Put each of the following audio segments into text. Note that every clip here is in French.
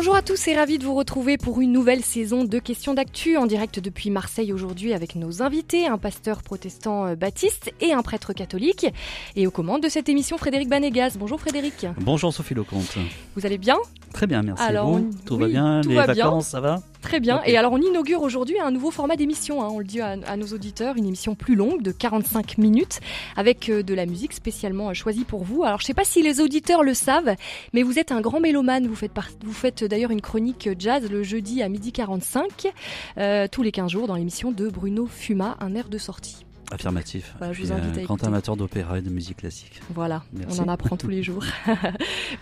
Bonjour à tous et ravi de vous retrouver pour une nouvelle saison de questions d'actu en direct depuis Marseille aujourd'hui avec nos invités, un pasteur protestant euh, baptiste et un prêtre catholique. Et aux commandes de cette émission, Frédéric Banégas. Bonjour Frédéric. Bonjour Sophie Lecomte. Vous allez bien? Très bien, merci. Alors, Tout va bien? Les vacances, ça va? Très bien. Et alors, on inaugure aujourd'hui un nouveau format d'émission. Hein. on le dit à, nos auditeurs, une émission plus longue de 45 minutes avec euh, de la musique spécialement euh, choisie pour vous. Alors, je ne sais pas si les auditeurs le savent, mais vous êtes un grand mélomane. Vous faites, vous faites d'ailleurs une chronique jazz le jeudi à midi 45, euh, tous les 15 jours dans l'émission de Bruno Fuma, un air de sortie. Affirmatif. je vous invite un grand amateur d'opéra et de musique classique. Voilà, on en apprend tous les jours.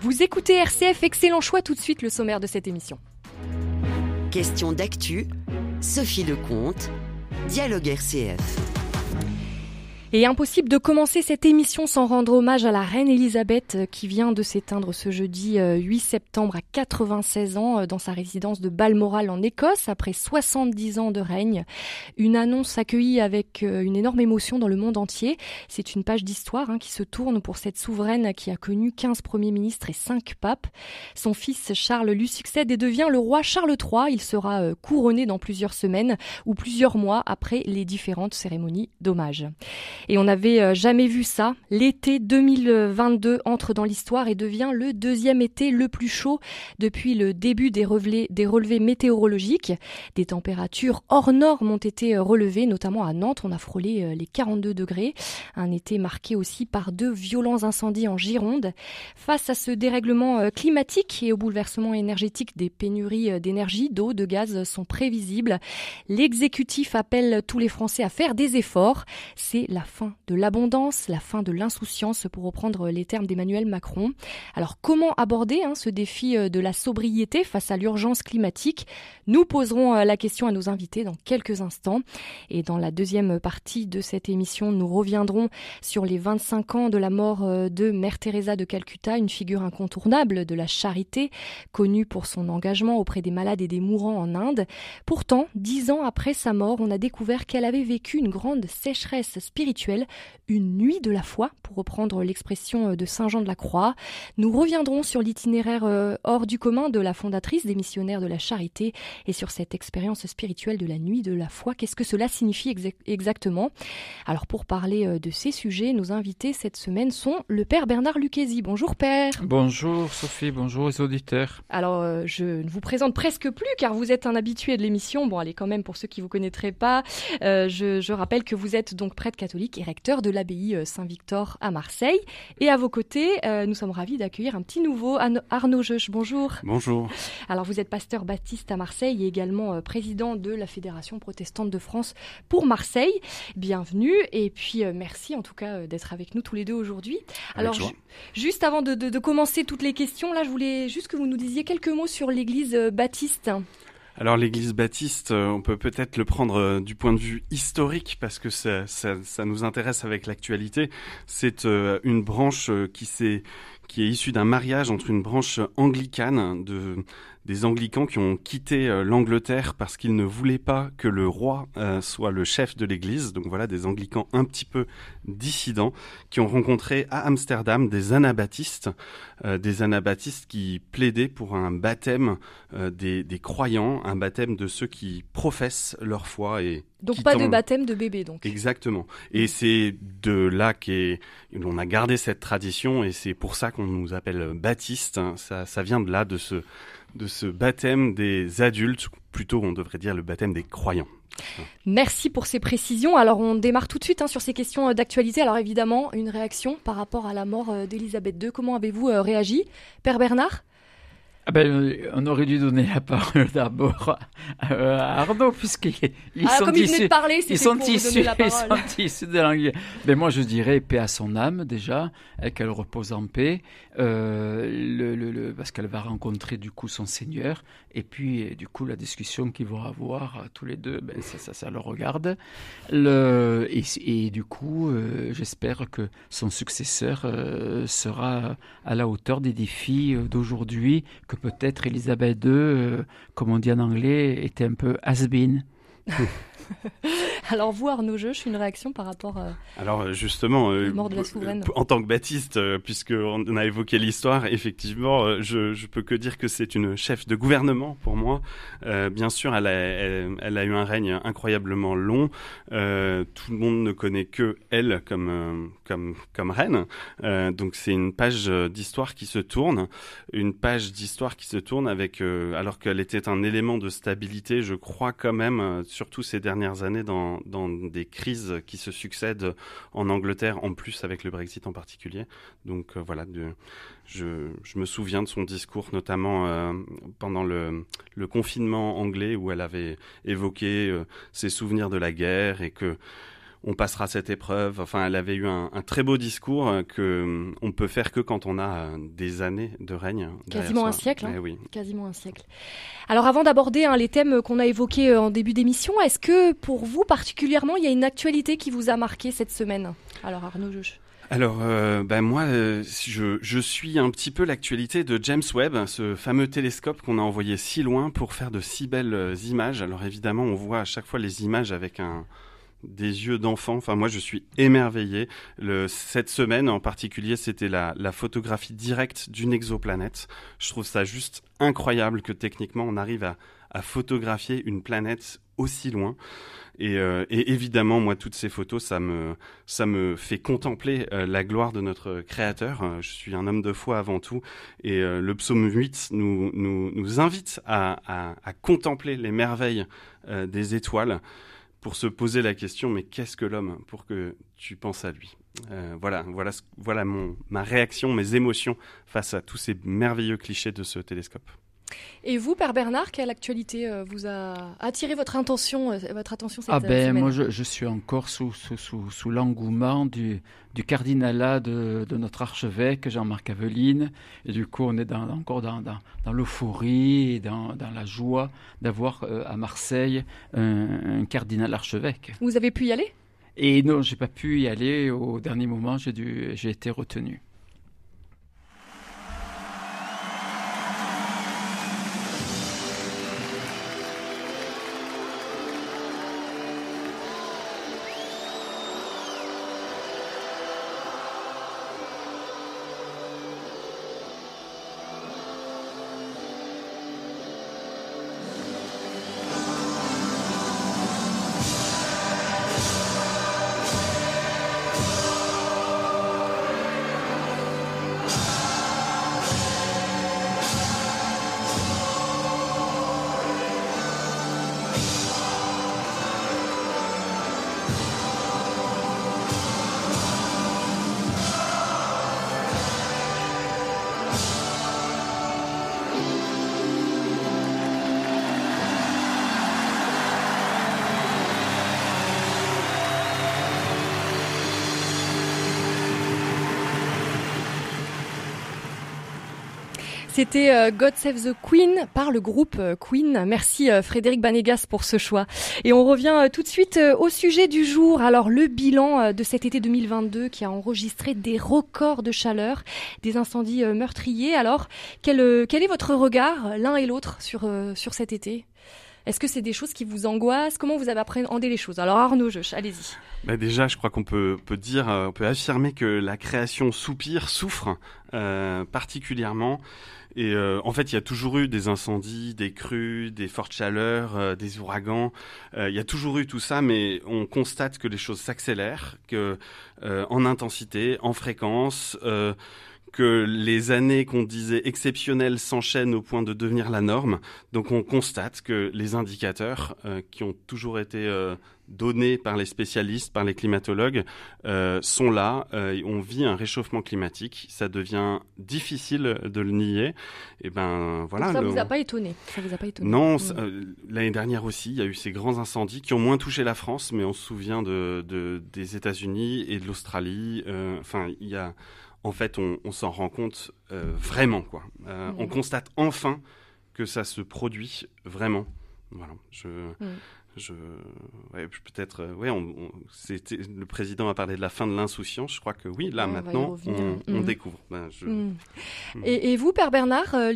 vous écoutez RCF, excellent choix tout de suite le sommaire de cette émission. Question d'actu, Sophie Lecomte, Dialogue RCF. Et impossible de commencer cette émission sans rendre hommage à la reine Elisabeth euh, qui vient de s'éteindre ce jeudi 8 euh, septembre à 96 ans euh, dans sa résidence de Balmoral en Écosse après 70 ans de règne. Une annonce accueillie avec une énorme émotion dans le monde entier. C'est une page d'histoire hein, qui se tourne pour cette souveraine qui a connu 15 premiers ministres et 5 papes. Son fils Charles lui succède et devient le roi Charles III. Il sera couronné dans plusieurs semaines ou plusieurs mois après les différentes cérémonies d'hommage. Et on n'avait euh, jamais vu ça. L'été 2022 entre dans l'histoire et devient le deuxième été le plus chaud depuis le début des relevés, météorologiques. Des températures hors normes ont été euh, relevées, notamment à Nantes. On a frôlé euh, les 42 degrés. Un été marqué aussi par deux violents incendies en Gironde. Face à ce dérèglement climatique et au bouleversement énergétique, des pénuries d'énergie, d'eau, de gaz sont prévisibles. L'exécutif appelle tous les Français à faire des efforts. C'est la fin de l'abondance, la fin de l'insouciance, pour reprendre les termes d'Emmanuel Macron. Alors comment aborder hein, ce défi euh, de la sobriété face à l'urgence climatique? Nous poserons euh, la question à nos invités dans quelques instants. Et dans la deuxième partie de cette émission, nous reviendrons sur les 25 ans de la mort euh, de Mère Teresa de Calcutta, une figure incontournable de la charité, connue pour son engagement auprès des malades et des mourants en Inde. Pourtant, dix ans après sa mort, on a découvert qu'elle avait vécu une grande sécheresse spirituelle une nuit de la foi, pour reprendre l'expression euh, de Saint Jean de la Croix. Nous reviendrons sur l'itinéraire euh, hors du commun de la fondatrice des missionnaires de la charité et sur cette expérience spirituelle de la nuit de la foi. Qu'est-ce que cela signifie exactement? Alors pour parler euh, de ces sujets, nos invités cette semaine sont le Père Bernard Lucchesi. Bonjour Père. Bonjour Sophie, bonjour les auditeurs. Alors je ne vous présente presque plus car vous êtes un habitué de l'émission. Bon allez quand même pour ceux qui vous connaîtraient pas, je, je rappelle que vous êtes donc prêtre catholique et recteur de l'abbaye euh, Saint-Victor à Marseille. Et à vos côtés, euh, nous sommes ravis d'accueillir un petit nouveau, Arnaud Jeuch. Bonjour. Bonjour. Alors vous êtes pasteur baptiste à Marseille et également euh, président de la Fédération protestante de France pour Marseille. Bienvenue et puis merci en tout cas d'être avec nous tous les deux aujourd'hui. Alors juste avant de, de, commencer toutes les questions, là je voulais juste que vous nous disiez quelques mots sur l'église baptiste. Alors l'église baptiste, euh, on peut peut-être le prendre euh, du point de vue historique parce que ça, ça, nous intéresse avec l'actualité. C'est euh, une branche qui s'est qui est issue d'un mariage entre une branche anglicane de des anglicans qui ont quitté euh, l'Angleterre parce qu'ils ne voulaient pas que le roi euh, soit le chef de l'église. Donc voilà, des anglicans un petit peu dissidents qui ont rencontré à Amsterdam des anabaptistes, euh, des anabaptistes qui plaidaient pour un baptême des, des, croyants, un baptême de ceux qui professent leur foi et donc pas de baptême de bébé donc. Exactement. Et c'est de là qu'on a gardé cette tradition et c'est pour ça qu'on nous appelle baptistes. Ça, ça vient de là, de ce de ce baptême des adultes, plutôt on devrait dire le baptême des croyants. Merci pour ces précisions. Alors on démarre tout de suite hein, sur ces questions euh, d'actualité. Alors évidemment, une réaction par rapport à la mort euh, d'Elisabeth II. Comment avez-vous euh, réagi? Père Bernard? Ah ben, on aurait dû donner la parole d'abord à Arnaud, puisqu'ils ah, sont issus, de parler, ils sont issus, ils sont issus de l'anglais. Mais moi, je dirais paix à son âme, déjà, qu'elle repose en paix, euh, le, le, parce qu'elle va rencontrer du coup son Seigneur, et puis du coup la discussion qu'ils vont avoir tous les deux, ben, ça, ça, ça le regarde. Et, et du coup, euh, j'espère que son successeur euh, sera à la hauteur des défis d'aujourd'hui, que peut-être Elisabeth II, euh, comme on dit en anglais, était un peu has-been. Alors vous, Arnaud je suis une réaction par rapport à Alors justement, la mort de la souveraine. en tant que Baptiste, puisqu'on a évoqué l'histoire, effectivement, je, je peux que dire que c'est une chef de gouvernement pour moi. bien sûr, elle a, elle, a, eu un règne incroyablement long. tout le monde ne connaît que elle comme comme comme reine. donc c'est une page d'histoire qui se tourne, une page d'histoire qui se tourne avec, alors qu'elle était un élément de stabilité, je crois quand même, surtout ces dernières années, dans, dans des crises qui se succèdent en Angleterre, en plus avec le Brexit en particulier. Donc voilà, de, je, je, me souviens de son discours, notamment pendant le, le, confinement anglais, où elle avait évoqué ses souvenirs de la guerre et que on passera cette épreuve. Enfin, elle avait eu un, très beau discours euh, que euh, on peut faire que quand on a euh, des années de règne. Quasiment un siècle. Hein. Eh oui. Quasiment un siècle. Alors, avant d'aborder hein, les thèmes qu'on a évoqués en début d'émission, est-ce que pour vous particulièrement, il y a une actualité qui vous a marqué cette semaine? Alors, Arnaud Joche. Alors, ben moi, je, je, suis un petit peu l'actualité de James Webb, ce fameux télescope qu'on a envoyé si loin pour faire de si belles images. Alors évidemment, on voit à chaque fois les images avec un, des yeux d'enfant. Enfin, moi, je suis émerveillé. Cette semaine, en particulier, c'était la, photographie directe d'une exoplanète. Je trouve ça juste incroyable que techniquement, on arrive à, photographier une planète aussi loin. Et, euh, et, évidemment, moi, toutes ces photos, ça me, ça me fait contempler euh, la gloire de notre Créateur. Euh, je suis un homme de foi avant tout, et le psaume 8 nous, invite à contempler les merveilles des étoiles pour se poser la question, mais qu'est-ce que l'homme pour que tu penses à lui? Euh, Voilà, voilà, voilà ma réaction, mes émotions face à tous ces merveilleux clichés de ce télescope. Et vous, Père Bernard, quelle actualité euh, vous a attiré votre attention, euh, votre attention cette ah ben, semaine Moi, je, suis encore sous, sous, sous, l'engouement du, du cardinalat de, de, notre archevêque, Jean-Marc Aveline. Et du coup, on est dans, encore dans, dans, dans l'euphorie et dans, dans, la joie d'avoir euh, à Marseille un, un, cardinal archevêque. Vous avez pu y aller? Et non, j'ai pas pu y aller. Au dernier moment, j'ai été retenu. C'était euh, God Save the Queen par le groupe euh, Queen. Merci euh, Frédéric Banegas pour ce choix. Et on revient tout de suite au sujet du jour. Alors le bilan de cet été 2022 qui a enregistré des records de chaleur, des incendies meurtriers. Alors quel, est votre regard l'un et l'autre sur cet été? Est-ce que c'est des choses qui vous angoissent? Comment vous avez appréhendé les choses? Alors Arnaud, allez-y. Bah déjà, je crois qu'on peut, peut dire, on peut affirmer que la création soupire, souffre euh, particulièrement. Et euh, en fait, il y a toujours eu des incendies, des crues, des fortes chaleurs, euh, des ouragans. Euh, il y a toujours eu tout ça, mais on constate que les choses s'accélèrent, que en intensité, en fréquence que les années qu'on disait exceptionnelles s'enchaînent au point de devenir la norme. Donc on constate que les indicateurs euh, qui ont toujours été euh, donnés par les spécialistes, par les climatologues, euh, sont là. on vit un réchauffement climatique. Ça devient difficile de le nier. Et ben voilà. ça ne vous a pas étonné? Ça vous a pas étonné? Non. Mm. L'année dernière aussi, il y a eu ces grands incendies qui ont moins touché la France, mais on se souvient de, de des États-Unis et de l'Australie. Enfin, il y a en fait, on, s'en rend compte euh, vraiment. Quoi. Euh, on constate enfin que ça se produit vraiment. Voilà. Je, je, peut-être, euh, ouais, on, le président a parlé de la fin de l'insouciance. Je crois que oui, là maintenant, on, découvre. Ben, mm. Mm. et, vous, Père Bernard, euh,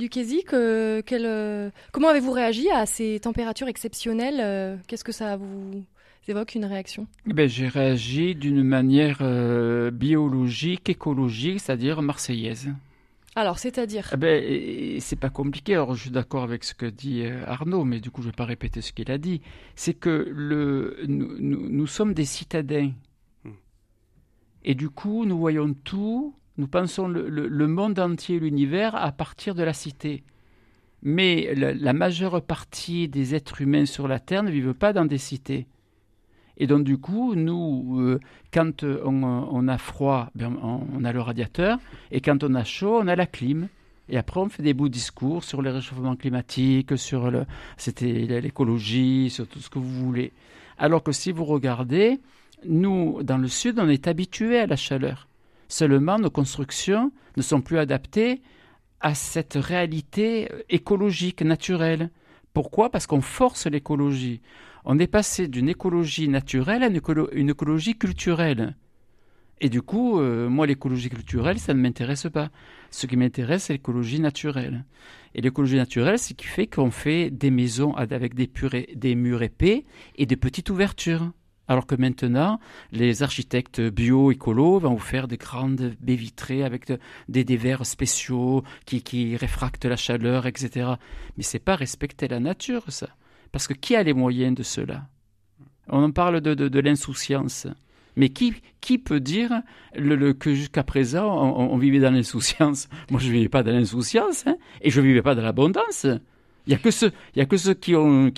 comment avez-vous réagi à ces températures exceptionnelles Qu'est-ce que ça vous évoquent une réaction? Eh ben, J'ai réagi d'une manière euh, biologique, écologique, c'est-à-dire marseillaise. Alors, c'est-à-dire? Eh ben, C'est pas compliqué. Alors, je suis d'accord avec ce que dit euh, Arnaud, mais du coup, je ne vais pas répéter ce qu'il a dit. C'est que le, nous, nous, sommes des citadins. Hmm. Et du coup, nous voyons tout, nous pensons le, le, monde entier, l'univers, à partir de la cité. Mais la, majeure partie des êtres humains sur la Terre ne vivent pas dans des cités. Et donc, du coup, nous, euh, quand on, a froid, ben, on, a le radiateur, et quand on a chaud, on a la clim. Et après, on fait des beaux discours sur le réchauffement climatique, sur l'écologie, sur tout ce que vous voulez. Alors que si vous regardez, nous, dans le sud, on est habitué à la chaleur. Seulement, nos constructions ne sont plus adaptées à cette réalité écologique, naturelle. Pourquoi? Parce qu'on force l'écologie on est passé d'une écologie naturelle à une, écologie culturelle. Et du coup, euh, moi, l'écologie culturelle, ça ne m'intéresse pas. Ce qui m'intéresse, c'est l'écologie naturelle. Et l'écologie naturelle, c'est ce qui fait qu'on fait des maisons avec des, murs épais et des petites ouvertures. Alors que maintenant, les architectes bio-écolos vont vous faire des grandes baies vitrées avec des, verres spéciaux qui, qui réfractent la chaleur, etc. Mais c'est pas respecter la nature, ça. Parce que qui a les moyens de cela? On en parle de, l'insouciance. Mais qui, peut dire que jusqu'à présent, on, vivait dans l'insouciance? Moi, je ne vivais pas dans l'insouciance, hein, et je ne vivais pas dans l'abondance. Il n'y a que ceux, qui ont,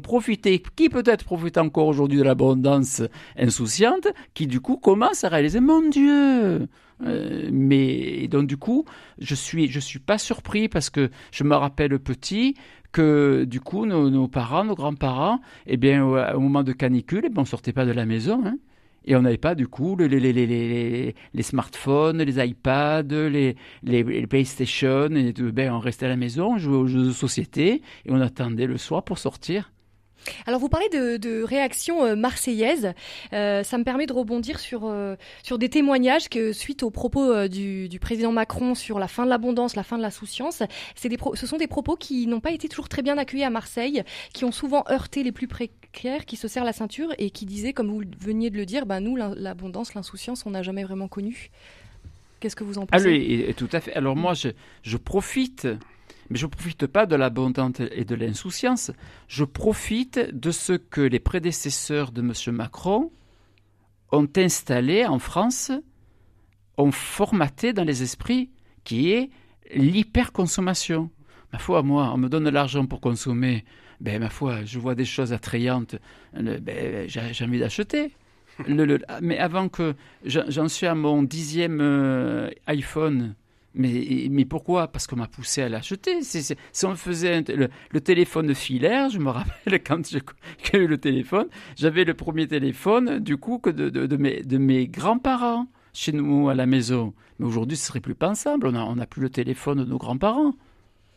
profité, qui peut-être profitent encore aujourd'hui de l'abondance insouciante, qui du coup commencent à réaliser, mon Dieu, euh, mais donc du coup, je suis suis pas surpris parce que je me rappelle petit que du coup nos, parents, nos grands-parents, eh bien au, moment de canicule, eh ben, on sortait pas de la maison. Hein. et on n'avait pas du coup les, les, smartphones, les iPads, les, PlayStation. Et, ben, on restait à la maison, on jouait aux jeux de société et on attendait le soir pour sortir. Alors vous parlez de, de réactions euh, marseillaises, euh, ça me permet de rebondir sur euh, sur des témoignages que suite aux propos du, président Macron sur la fin de l'abondance, la fin de la souciance, des ce sont des propos qui n'ont pas été toujours très bien accueillis à Marseille, qui ont souvent heurté les plus précaires, qui se serrent la ceinture et qui disaient, comme vous veniez de le dire, bah nous l'abondance, l'insouciance, on n'a jamais vraiment connu. Qu'est-ce que vous en pensez? Ah oui, tout à fait. Alors moi, je, je profite mais je ne profite pas de l'abondance et de l'insouciance, je profite de ce que les prédécesseurs de M. Macron ont installé en France, ont formaté dans les esprits, qui est l'hyperconsommation. Ma foi, moi, on me donne l'argent pour consommer, ben ma foi, je vois des choses attrayantes, ben, j'ai envie d'acheter. mais avant que j'en suis à mon dixième euh, iPhone, mais, mais pourquoi? Parce qu'on m'a poussé à l'acheter. Si, on faisait le, téléphone filaire, je me rappelle quand j'ai eu le téléphone, j'avais le premier téléphone du coup que de, de, mes, de mes grands-parents chez nous à la maison. Mais aujourd'hui, ce serait plus pensable. On n'a on a plus le téléphone de nos grands-parents.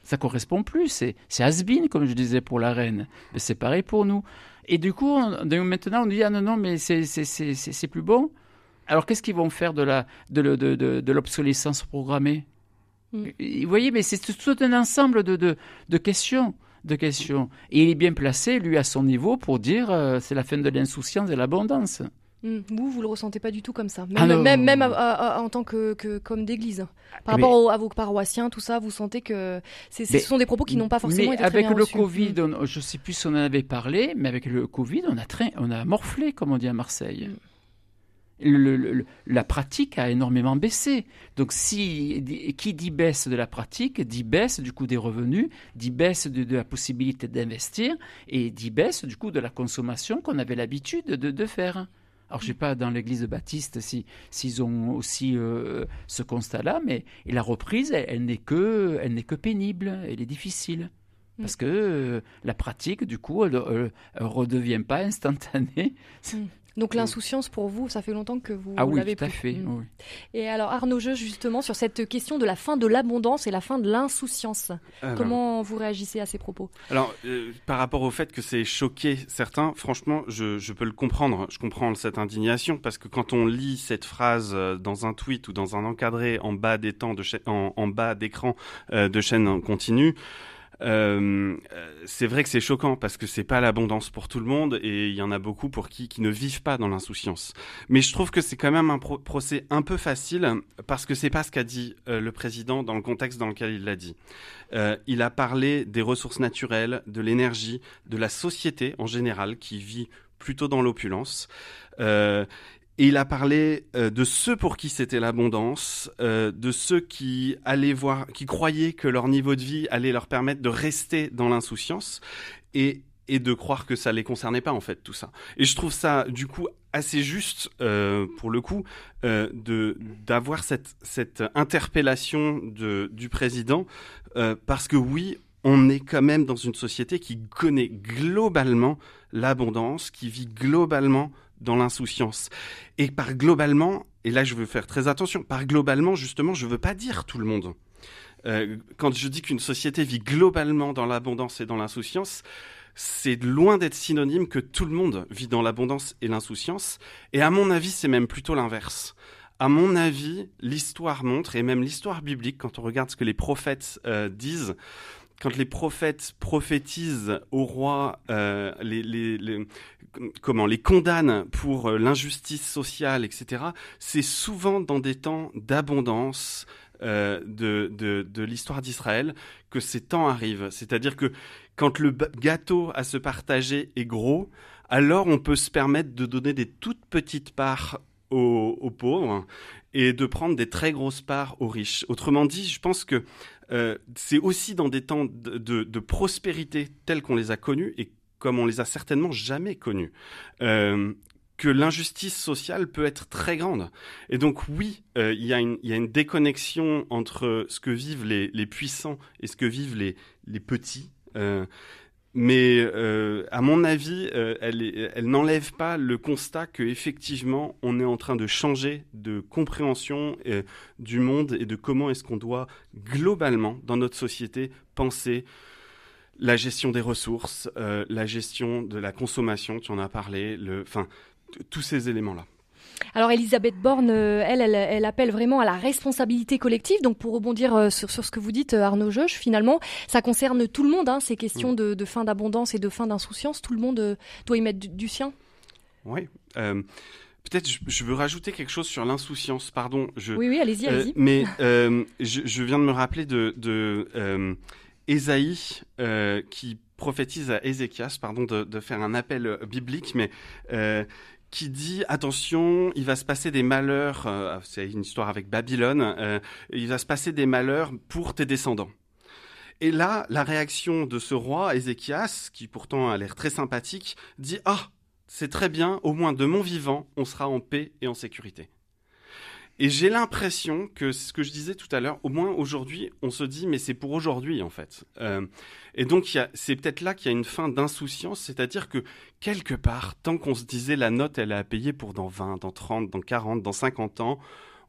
Ça correspond plus. C'est has comme je disais pour la reine. Mais c'est pareil pour nous. Et du coup, maintenant, on dit ah non, non, mais c'est plus bon. Alors qu'est-ce qu'ils vont faire de la de, de, de, l'obsolescence programmée mm. Vous voyez, mais c'est tout un ensemble de, de, questions. De questions. Et il est bien placé, lui, à son niveau, pour dire euh, c'est la fin de l'insouciance et l'abondance. Mm. Vous, vous le ressentez pas du tout comme ça, même, ah même, même en tant que, que comme d'église. Par rapport à vos paroissiens, tout ça, vous sentez que ce sont des propos qui n'ont pas forcément été très avec le Covid, mm. je sais plus si on en avait parlé, mais avec le Covid, on a, on a morflé, comme on dit à Marseille la pratique a énormément baissé. Donc, si, qui dit baisse de la pratique, dit baisse du coût des revenus, dit baisse de, la possibilité d'investir et dit baisse du coût de la consommation qu'on avait l'habitude de, faire. Alors, je ne sais pas dans l'église de Baptiste s'ils ont aussi euh, ce constat-là, mais la reprise, elle, n'est que, elle n'est que pénible, elle est difficile. Mm. Parce que euh, la pratique, du coup, elle ne redevient pas instantanée. Donc l'insouciance pour vous, ça fait longtemps que vous ah oui, l'avez tout à fait. Mm. Et alors Arnaud Jeu, justement, sur cette question de la fin de l'abondance et la fin de l'insouciance, comment vous réagissez à ces propos? Alors, euh, par rapport au fait que c'est choqué certains, franchement, je, peux le comprendre. Je comprends cette indignation parce que quand on lit cette phrase euh, dans un tweet ou dans un encadré en bas des temps de en, bas d'écran euh, de chaîne continue, Euh, c'est vrai que c'est choquant parce que c'est pas l'abondance pour tout le monde et il y en a beaucoup pour qui qui ne vivent pas dans l'insouciance. Mais je trouve que c'est quand même un procès un peu facile parce que c'est pas ce qu'a dit euh, le président dans le contexte dans lequel il l'a dit. Euh, il a parlé des ressources naturelles, de l'énergie, de la société en général qui vit plutôt dans l'opulence. Euh, et il a parlé euh, de ceux pour qui c'était l'abondance, euh, de ceux qui allaient voir, qui croyaient que leur niveau de vie allait leur permettre de rester dans l'insouciance et et de croire que ça les concernait pas en fait tout ça. Et je trouve ça du coup assez juste euh, pour le coup euh, de d'avoir cette cette interpellation de du président euh, parce que oui on est quand même dans une société qui connaît globalement l'abondance, qui vit globalement dans l'insouciance. Et par globalement, et là je veux faire très attention, par globalement justement, je veux pas dire tout le monde. Euh, quand je dis qu'une société vit globalement dans l'abondance et dans l'insouciance, c'est loin d'être synonyme que tout le monde vit dans l'abondance et l'insouciance. Et à mon avis, c'est même plutôt l'inverse. À mon avis, l'histoire montre, et même l'histoire biblique, quand on regarde ce que les prophètes euh, disent, quand les prophètes prophétisent au roi, euh, les, les, les, comment les condamnent pour euh, l'injustice sociale, etc. C'est souvent dans des temps d'abondance euh, de, de, de l'histoire d'Israël que ces temps arrivent. C'est-à-dire que quand le gâteau à se partager est gros, alors on peut se permettre de donner des toutes petites parts aux, aux pauvres et de prendre des très grosses parts aux riches. Autrement dit, je pense que euh, c'est aussi dans des temps de, de, de prospérité tels qu'on les a connus et comme on les a certainement jamais connus, euh, que l'injustice sociale peut être très grande. Et donc oui, euh, il y, y, a une déconnexion entre ce que vivent les, les puissants et ce que vivent les, les petits. Euh, mais euh, à mon avis, euh, elle, n'enlève pas le constat que effectivement, on est en train de changer de compréhension euh, du monde et de comment est-ce qu'on doit globalement dans notre société penser la gestion des ressources, la gestion de la consommation, tu en as parlé, le, enfin tous ces éléments-là. Alors Elisabeth Borne, euh, elle, elle, appelle vraiment à la responsabilité collective. Donc pour rebondir euh, sur, ce que vous dites, euh, Arnaud Joche, finalement, ça concerne tout le monde, hein, ces questions mm. de, fin d'abondance et de fin d'insouciance. Tout le monde doit y mettre du, sien. Oui. Peut-être je, veux rajouter quelque chose sur l'insouciance, pardon. Je, oui, oui, allez-y, allez-y. mais je, viens de me rappeler de, de Ésaïe qui prophétise à Ézéchias, pardon de, de, faire un appel biblique, mais qui dit attention, il va se passer des malheurs. Euh, c'est une histoire avec Babylone. Euh, il va se passer des malheurs pour tes descendants. Et là, la réaction de ce roi Ézéchias, qui pourtant a l'air très sympathique, dit ah, c'est très bien. Au moins de mon vivant, on sera en paix et en sécurité. Et j'ai l'impression que ce que je disais tout à l'heure, au moins aujourd'hui, on se dit, mais c'est pour aujourd'hui en fait. Euh, et donc c'est peut-être là qu'il y a une fin d'insouciance, c'est-à-dire que quelque part, tant qu'on se disait la note, elle est à payer pour dans 20, dans 30, dans 40, dans 50 ans,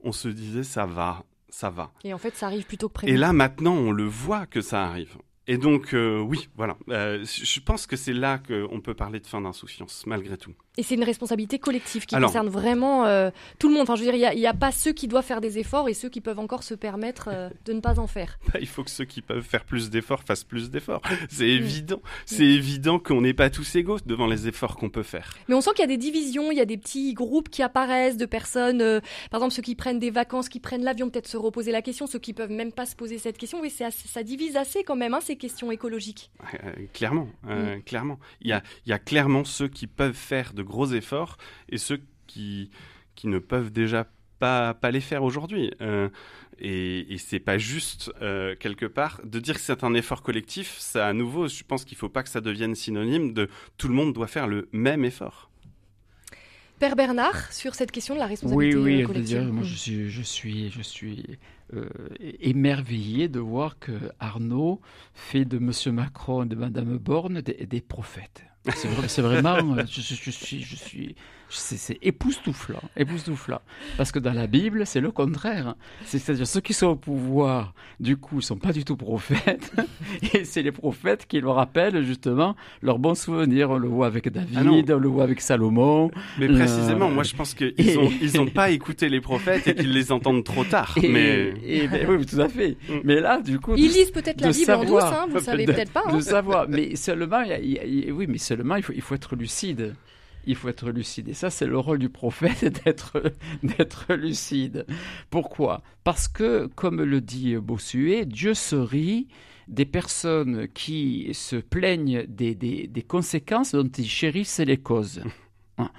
on se disait ça va, ça va. Et en fait, ça arrive plutôt que prévu. Et là, maintenant, on le voit que ça arrive. Et donc, euh, oui, voilà. Euh, je pense que c'est là qu'on peut parler de fin d'insouciance, malgré tout. Et c'est une responsabilité collective qui concerne vraiment euh, tout le monde. Enfin, je veux dire, il n'y a, pas ceux qui doivent faire des efforts et ceux qui peuvent encore se permettre euh, de ne pas en faire. Bah, il faut que ceux qui peuvent faire plus d'efforts fassent plus d'efforts. C'est mm. évident. C'est évident qu'on n'est pas tous égaux devant les efforts qu'on peut faire. Mais on sent qu'il y a des divisions, il y a des petits groupes qui apparaissent de personnes, euh, par exemple ceux qui prennent des vacances, qui prennent l'avion, peut-être se reposer la question, ceux qui peuvent même pas se poser cette question. Oui, ça divise assez quand même hein, ces questions écologiques. clairement, mm. clairement. Il y a, il y a clairement ceux qui peuvent faire de gros efforts et ceux qui, qui ne peuvent déjà pas, pas les faire aujourd'hui. Euh, et, et c'est pas juste euh, quelque part de dire que c'est un effort collectif. Ça, à nouveau, je pense qu'il faut pas que ça devienne synonyme de tout le monde doit faire le même effort. Père Bernard, sur cette question de la responsabilité oui, oui, collective. moi, je suis, je suis, je suis euh, émerveillé de voir que Arnaud fait de M. Macron et de Mme Borne des, des prophètes. C'est vraiment, je, je, suis, je suis, c'est époustouflant, époustouflant. Parce que dans la Bible, c'est le contraire. C'est-à-dire ceux qui sont au pouvoir, du coup, ne sont pas du tout prophètes. et c'est les prophètes qui leur rappellent justement leurs bons souvenirs. On le voit avec David, ah on le voit avec Salomon. Mais précisément, moi je pense qu'ils n'ont ils ont pas écouté les prophètes et qu'ils les entendent trop tard. mais... Ben oui, tout à fait. Mm. Mais là, du coup... Ils lisent peut-être la Bible en douce, hein, vous savez peut-être pas. Hein. De savoir, mais seulement, oui, mais seulement il faut, il faut être lucide il faut être lucide. Et ça, c'est le rôle du prophète d'être, d'être lucide. Pourquoi? Parce que, comme le dit Bossuet, Dieu se rit des personnes qui se plaignent des, des, conséquences dont ils chérissent les causes. Hein.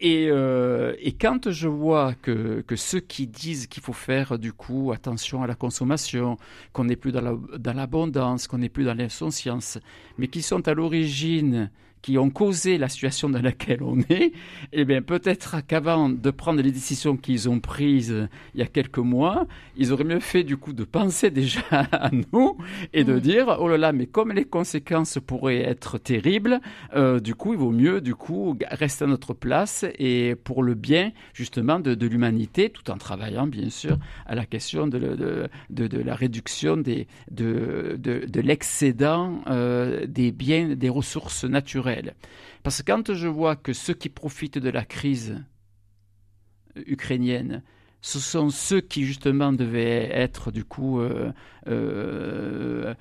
Et, euh, et, quand je vois que, que ceux qui disent qu'il faut faire du coup attention à la consommation, qu'on n'est plus dans, dans l'abondance, qu'on n'est plus dans l'insouciance, mais qui sont à l'origine qui ont causé la situation dans laquelle on est, eh bien peut-être qu'avant de prendre les décisions qu'ils ont prises il y a quelques mois, ils auraient mieux fait du coup de penser déjà à nous et de mm. dire oh là là, mais comme les conséquences pourraient être terribles, euh, du coup il vaut mieux du coup rester à notre place et pour le bien justement de, de l'humanité, tout en travaillant bien sûr à la question de, de, de la réduction des, de, de, l'excédent euh, des biens, des ressources naturelles parce que quand je vois que ceux qui profitent de la crise ukrainienne, ce sont ceux qui justement devaient être du coup euh, euh,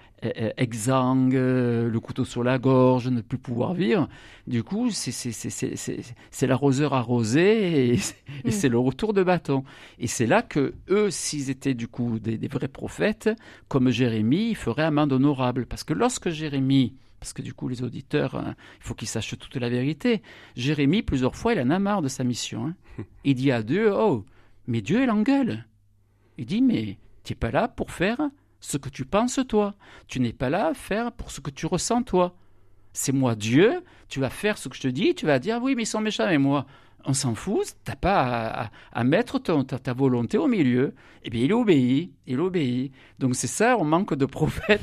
exsangues, le couteau sur la gorge, ne plus pouvoir vivre. Du coup, c'est l'arroseur arrosé et, mm. c'est le retour de bâton. Et c'est là que eux, s'ils étaient du coup des, des, vrais prophètes, comme Jérémie, ils feraient amende honorable. Parce que lorsque Jérémie parce que du coup les auditeurs, hein, il faut qu'ils sachent toute la vérité. Jérémie, plusieurs fois, il en a marre de sa mission. Hein. Il dit à Dieu, oh, mais Dieu, il engueule. Il dit, mais tu n'es pas là pour faire ce que tu penses toi. Tu n'es pas là à faire pour ce que tu ressens toi. C'est moi Dieu, tu vas faire ce que je te dis, tu vas dire, oui, mais ils sont méchants, mais moi, on s'en fout, t'as pas à, mettre ta, volonté au milieu. Eh bien, il obéit, il obéit. Donc c'est ça, on manque de prophètes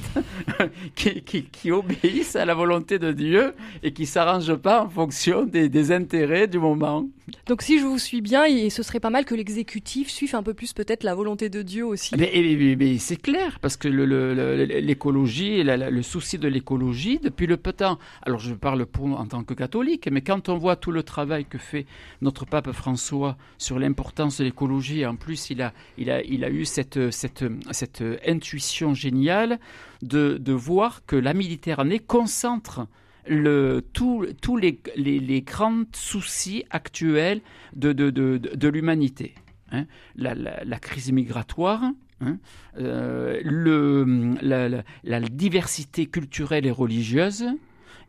qui, obéissent à la volonté de Dieu et qui s'arrangent pas en fonction des, intérêts du moment. Donc si je vous suis bien, ce serait pas mal que l'exécutif suive un peu plus peut-être la volonté de Dieu aussi. Mais, c'est clair, parce que l'écologie, le, le, souci de l'écologie, depuis le peu temps, alors je parle pour, en tant que catholique, mais quand on voit tout le travail que fait notre pape François sur l'importance de l'écologie. En plus, il a, il a, il a eu cette, cette, cette intuition géniale de, de voir que la Méditerranée concentre le, tous les, les, les, grands soucis actuels de, de, de, de l'humanité. Hein. La, la, crise migratoire, hein. euh, le, la, diversité culturelle et religieuse,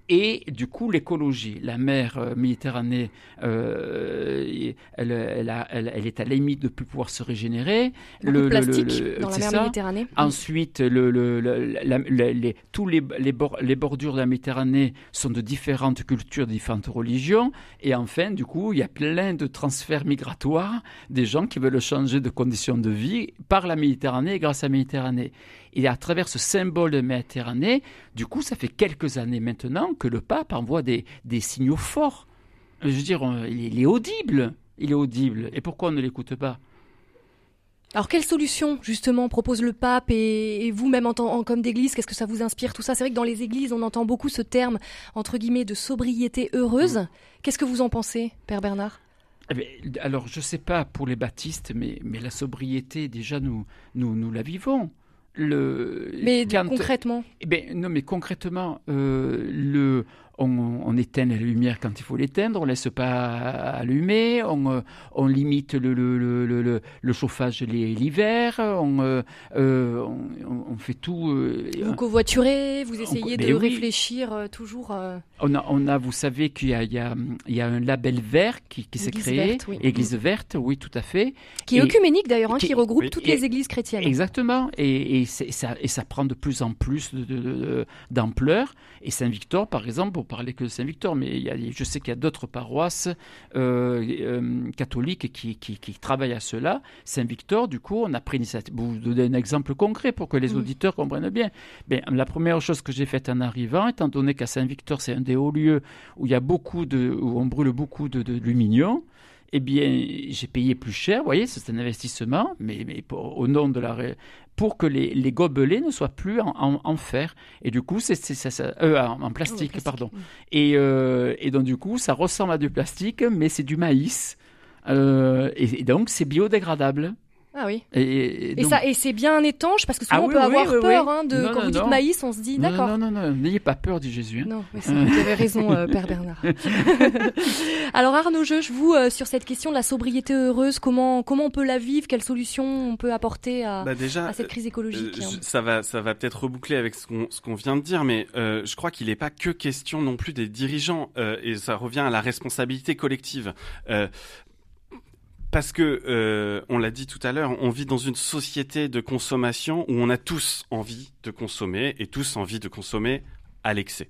et du coup l'écologie. La mer euh, Méditerranée, euh, elle, elle, est à la limite de plus pouvoir se régénérer. le, plastique dans la mer Méditerranée. Ensuite, les, tous les, les, bordures de la Méditerranée sont de différentes cultures, de différentes religions. Et enfin, du coup, il y a plein de transferts migratoires des gens qui veulent changer de conditions de vie par la Méditerranée et grâce à la Méditerranée. Et à travers ce symbole de Méditerranée, du coup, ça fait quelques années maintenant que le pape envoie des, des signaux forts. Je veux dire, il est audible. Il est audible. Et pourquoi on ne l'écoute pas? Alors quelle solution justement propose le pape et, vous-même en, en, comme d'église, qu'est-ce que ça vous inspire tout ça? C'est vrai que dans les églises, on entend beaucoup ce terme entre guillemets de sobriété heureuse. Mm. Qu'est-ce que vous en pensez, Père Bernard? Eh alors, je ne sais pas pour les baptistes, mais, mais la sobriété, déjà, nous, nous, nous la vivons le mais concrètement. eh ben, non mais concrètement euh, le on, éteint la lumière quand il faut l'éteindre, on ne laisse pas allumer, on, euh, on limite le, le, le, le chauffage l'hiver, on, euh, euh, fait tout. vous covoiturez, vous essayez de réfléchir toujours. On, a, on a, vous savez qu'il y a, il y, a, il y a un label vert qui, qui s'est créé, Église verte, oui, tout à fait. Qui est œcuménique d'ailleurs, hein, qui, regroupe toutes les églises chrétiennes. Exactement, et, et, ça, prend de plus en plus d'ampleur. De, et Saint-Victor, par exemple, parler que de Saint-Victor, mais il y a, je sais qu'il y a d'autres paroisses euh, euh, catholiques qui, qui, qui, travaillent à cela. Saint-Victor, du coup, on a pris l'initiative. Vous donner un exemple concret pour que les auditeurs comprennent bien. Mais la première chose que j'ai faite en arrivant, étant donné qu'à Saint-Victor, c'est un des hauts lieux où il y a beaucoup de, où on brûle beaucoup de, de luminium, eh bien, j'ai payé plus cher. Vous voyez, c'est un investissement, mais, mais au nom de la pour que les, les, gobelets ne soient plus en, en, fer. Et du coup, c'est euh, en plastique, oh, pardon. Et, euh, et, donc du coup, ça ressemble à du plastique, mais c'est du maïs. Euh, et, donc, c'est biodégradable. Ah oui. Et, ça, et c'est bien étanche parce que souvent ah on peut avoir peur hein, de quand vous dites maïs, on se dit d'accord. Non, non, non, n'ayez pas peur du Jésus. Hein. Non, vous avez raison, euh, Père Bernard. Alors Arnaud je vous euh, sur cette question de la sobriété heureuse, comment comment on peut la vivre, quelles solutions on peut apporter à, bah, à cette crise écologique euh, Ça va, ça va peut-être reboucler avec ce qu'on ce qu'on vient de dire, mais je crois qu'il n'est pas que question non plus des dirigeants et ça revient à la responsabilité collective. Parce que, euh, on l'a dit tout à l'heure, on vit dans une société de consommation où on a tous envie de consommer et tous envie de consommer à l'excès.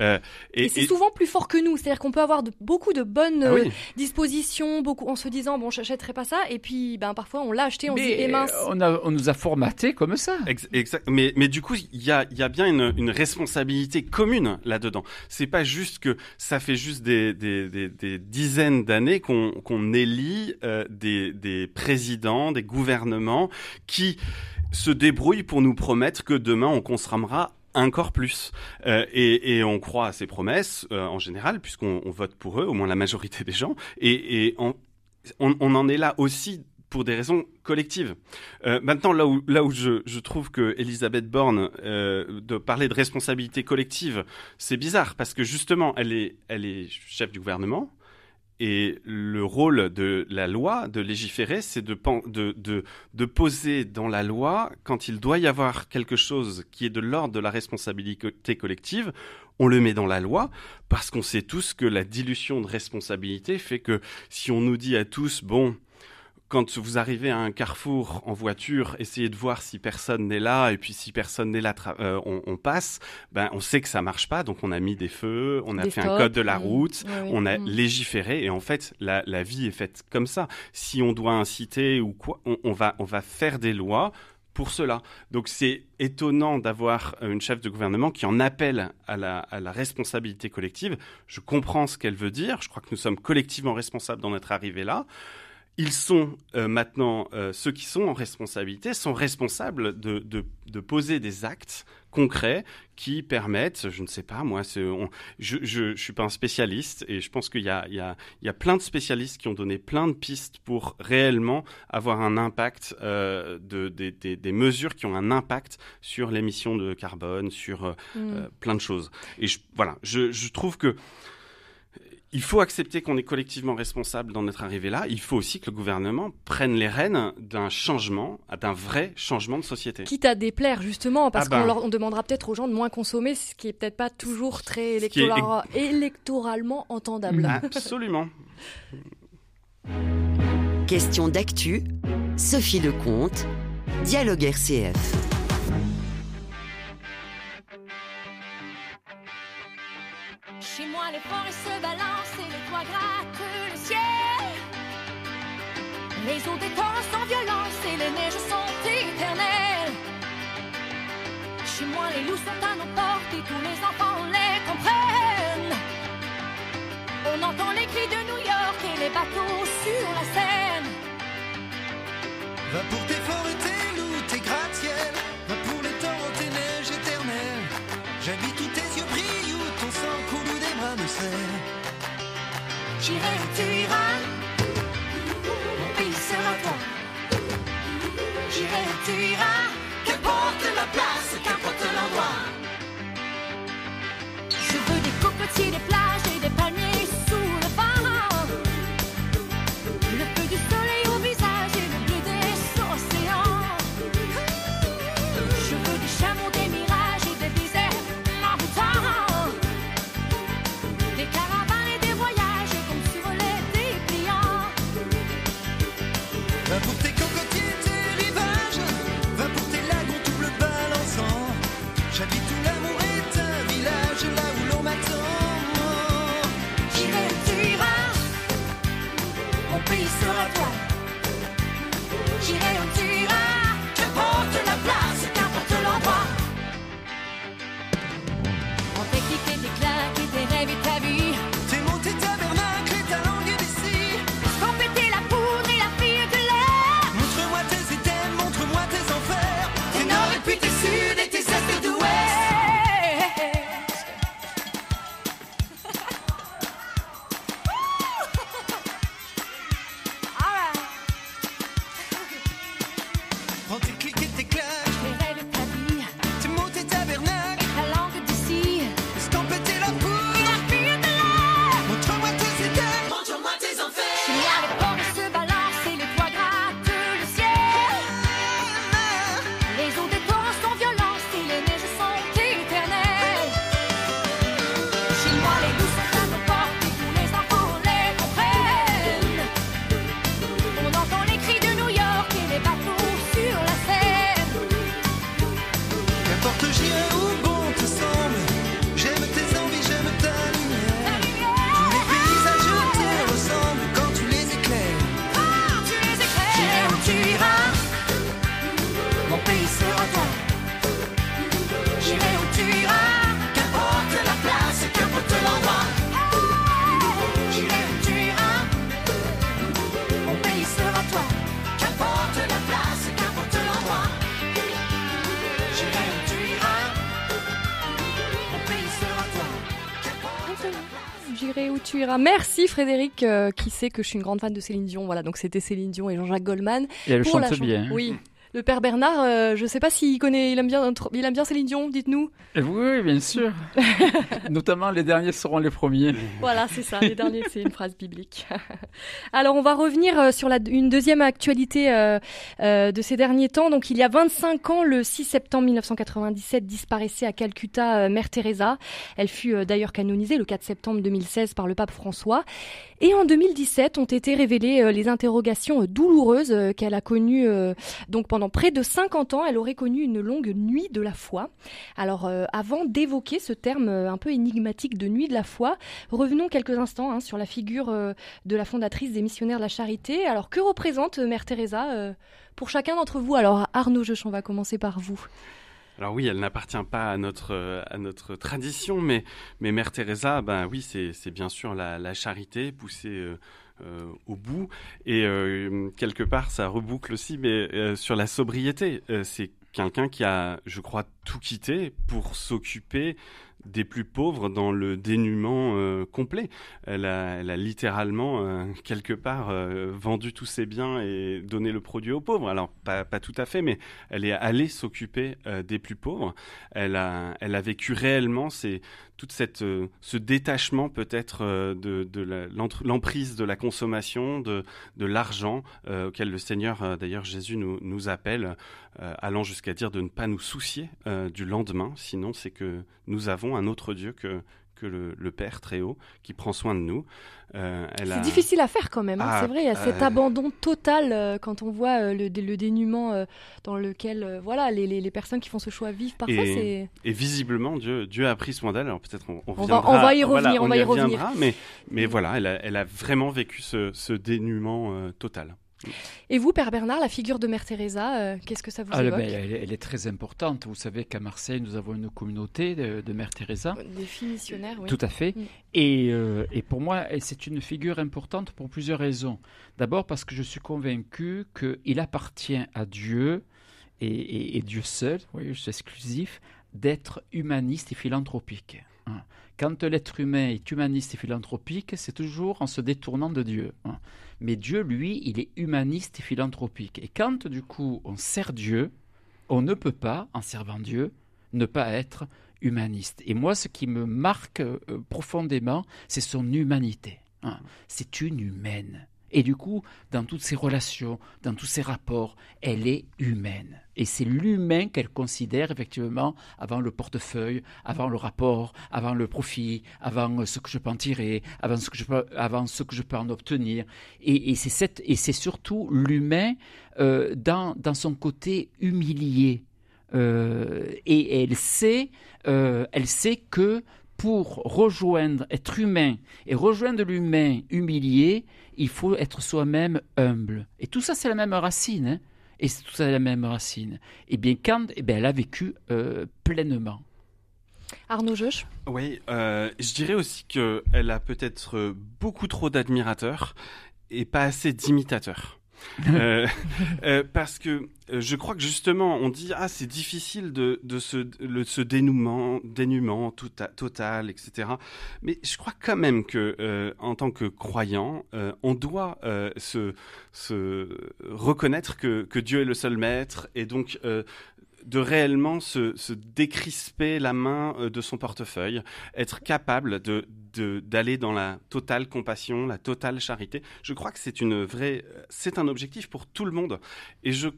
Euh, et, c'est souvent plus fort que nous, c'est-à-dire qu'on peut avoir de, beaucoup de bonnes ah euh, dispositions, beaucoup en se disant bon, j'achèterai pas ça, et puis ben parfois on l'a acheté, on se dit eh mince. On, a, on nous a formaté comme ça. exact. Mais, mais du coup, il y a, y a bien une, une responsabilité commune là-dedans. C'est pas juste que ça fait juste des, des, des, des dizaines d'années qu'on qu'on élit euh, des, des présidents, des gouvernements qui se débrouillent pour nous promettre que demain on consommera encore plus. Euh, et, et, on croit à ces promesses euh, en général, puisqu'on vote pour eux, au moins la majorité des gens. Et, et on, on, en est là aussi pour des raisons collectives. Euh, maintenant, là où, là où je, je trouve que Elisabeth Borne euh, de parler de responsabilité collective, c'est bizarre parce que justement, elle est, elle est chef du gouvernement. Et le rôle de la loi, de légiférer, c'est de, de, de, poser dans la loi, quand il doit y avoir quelque chose qui est de l'ordre de la responsabilité collective, on le met dans la loi, parce qu'on sait tous que la dilution de responsabilité fait que si on nous dit à tous, bon, quand vous arrivez à un carrefour en voiture, essayez de voir si personne n'est là, et puis si personne n'est là, euh, on, passe. Ben, on sait que ça marche pas, donc on a mis des feux, on a fait un code de la route, on a mm. légiféré, et en fait, la, la, vie est faite comme ça. Si on doit inciter ou quoi, on, on va, on va faire des lois pour cela. Donc c'est étonnant d'avoir une chef de gouvernement qui en appelle à la, à la responsabilité collective. Je comprends ce qu'elle veut dire. Je crois que nous sommes collectivement responsables d'en être arrivés là ils sont euh, maintenant, euh, ceux qui sont en responsabilité, sont responsables de, de, de, poser des actes concrets qui permettent, je ne sais pas, moi, on, je ne suis pas un spécialiste et je pense qu'il y a, y, y plein de spécialistes qui ont donné plein de pistes pour réellement avoir un impact, euh, de, des, des, des, mesures qui ont un impact sur l'émission de carbone, sur mmh. plein de choses. Et je, voilà, je, je trouve que il faut accepter qu'on est collectivement responsable d'en être arrivé là. Il faut aussi que le gouvernement prenne les rênes d'un changement, d'un vrai changement de société. Quitte à déplaire justement, parce ah qu'on ben. demandera peut-être aux gens de moins consommer, ce qui est peut-être pas toujours très électoralement entendable. Absolument. Question d'actu, Sophie Lecomte, Dialogue RCF. Chez moi, les forêts se balancent Les eaux des torrents sans violence et les neiges sont éternelles. Chez moi, les loups sont à nos portes et tous les enfants les comprennent. On entend les cris de New York et les bateaux sur la Seine. Va pour tes forêts, tes loups, tes gratte-ciel. Va pour les torrents, tes neiges éternelles. J'habite où tes yeux brillent, où ton sang coule J'irai où tu iras, J'irai tu iras, qu'importe la place, qu'importe l'endroit. Je veux des cocotiers, des plages iras. Merci Frédéric, euh, qui sait que je suis une grande fan de Céline Dion. Voilà, donc c'était Céline Dion et Jean-Jacques Goldman. Et elle chante bien. Oui, le père Bernard, euh, je ne sais pas s'il connaît, il aime bien, il aime bien Céline Dion, dites-nous. Eh oui, bien sûr. Notamment les derniers seront les premiers. Voilà, c'est ça, les derniers, c'est une phrase biblique. Alors, on va revenir euh, sur la, une deuxième actualité euh, de ces derniers temps. Donc, il y a 25 ans, le 6 septembre 1997, disparaissait à Calcutta Mère Teresa. Elle fut d'ailleurs canonisée le 4 septembre 2016 par le pape François. Et en 2017, ont été révélées les interrogations douloureuses qu'elle a connues donc pendant près de 50 ans, elle aurait connu une longue nuit de la foi. Alors, euh, avant d'évoquer ce terme euh, un peu énigmatique de nuit de la foi, revenons quelques instants hein, sur la figure euh, de la fondatrice des missionnaires de la charité. Alors, que représente Mère Teresa pour chacun d'entre vous? Alors, Arnaud on va commencer par vous. Alors oui, elle n'appartient pas à notre tradition, mais Mère Teresa, ben oui, c'est bien sûr la, charité poussée au bout. Et euh, quelque part, ça reboucle aussi, mais euh, sur la sobriété. c'est quelqu'un qui a, je crois, tout quitté pour s'occuper des plus pauvres dans le dénuement euh, complet. Elle a, littéralement, euh, quelque part, euh, vendu tous ses biens et donné le produit aux pauvres. Alors, pas, tout à fait, mais elle est allée s'occuper des plus pauvres. Elle a, vécu réellement c'est toute cette, ce détachement peut-être de, l'emprise de la consommation, de, l'argent, auquel le Seigneur, d'ailleurs Jésus nous appelle, allant jusqu'à dire de ne pas nous soucier du lendemain, sinon c'est que nous avons un autre Dieu que, que le, Père très haut qui prend soin de nous. Euh, c'est difficile à faire quand même, hein. ah, c'est vrai, il y a cet euh, abandon total euh, quand on voit le, le, dénuement dans lequel voilà, les, les, personnes qui font ce choix vivent parfois. Et, et visiblement, Dieu, Dieu a pris soin d'elle, alors peut-être on, on, va, on, va, y revenir, on, va y, revenir. Mais, mais voilà, elle a, elle a vraiment vécu ce, ce dénuement total. Et vous, Père Bernard, la figure de Mère Teresa, euh, qu'est-ce que ça vous ah, évoque ben, elle, est très importante. Vous savez qu'à Marseille, nous avons une communauté de, Mère Teresa. Des filles missionnaires, oui. Tout à fait. Mm. Et, euh, et, pour moi, c'est une figure importante pour plusieurs raisons. D'abord parce que je suis convaincu qu'il appartient à Dieu, et, Dieu seul, oui, c'est exclusif, d'être humaniste et philanthropique. Hein. Quand l'être humain est humaniste et philanthropique, c'est toujours en se détournant de Dieu. Hein. Mais Dieu, lui, il est humaniste et philanthropique. Et quand, du coup, on sert Dieu, on ne peut pas, en servant Dieu, ne pas être humaniste. Et moi, ce qui me marque euh, profondément, c'est son humanité. Hein. C'est une humaine. Et du coup, dans toutes ses relations, dans tous ses rapports, elle est humaine. Et c'est l'humain qu'elle considère effectivement avant le portefeuille, avant le rapport, avant le profit, avant ce que je peux en tirer, avant ce que je peux, avant ce que je peux en obtenir. Et, c'est, et c'est surtout l'humain euh, dans, dans son côté humilié. Euh, et elle sait, euh, elle sait que pour rejoindre, être humain et rejoindre l'humain humilié, il faut être soi-même humble. Et tout ça, c'est la même racine. Hein et c'est tout ça la même racine. Et bien, quand eh bien, elle a vécu euh, pleinement. Arnaud Joche Oui, euh, je dirais aussi qu'elle a peut-être beaucoup trop d'admirateurs et pas assez d'imitateurs. Euh, euh, parce que euh, je crois que justement, on dit ah c'est difficile de, de ce, le, ce dénouement, dénuement tout total, etc. Mais je crois quand même que en tant que croyant, on doit se, se reconnaître que, que Dieu est le seul maître et donc de réellement se, décrisper la main de son portefeuille, être capable de d'aller dans la totale compassion, la totale charité. Je crois que c'est une vraie, c'est un objectif pour tout le monde. Et je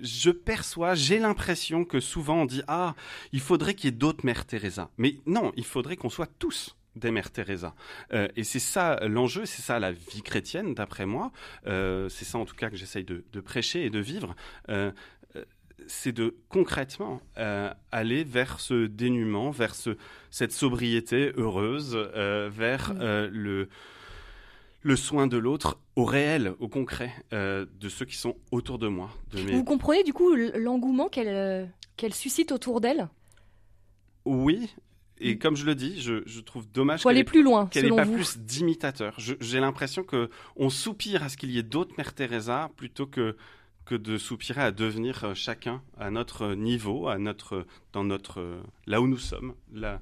je perçois, j'ai l'impression que souvent on dit ah, il faudrait qu'il y ait d'autres mères Teresa. Mais non, il faudrait qu'on soit tous des mères Teresa. Euh, et c'est ça l'enjeu, c'est ça la vie chrétienne, d'après moi. Euh, c'est ça en tout cas que j'essaye de, prêcher et de vivre. Euh, c'est de concrètement euh, aller vers ce dénuement, vers cette sobriété heureuse, euh, vers mm. euh, le, le soin de l'autre au réel, au concret, de ceux qui sont autour de moi. Vous comprenez du coup l'engouement qu'elle suscite autour d'elle? Oui, et mm. comme je le dis, je, trouve dommage qu'elle n'ait pas plus d'imitateurs. J'ai l'impression que on soupire à ce qu'il y ait d'autres Mère Teresa plutôt que que de soupirer à devenir euh, chacun à notre niveau, à notre, dans notre, là où nous sommes, là,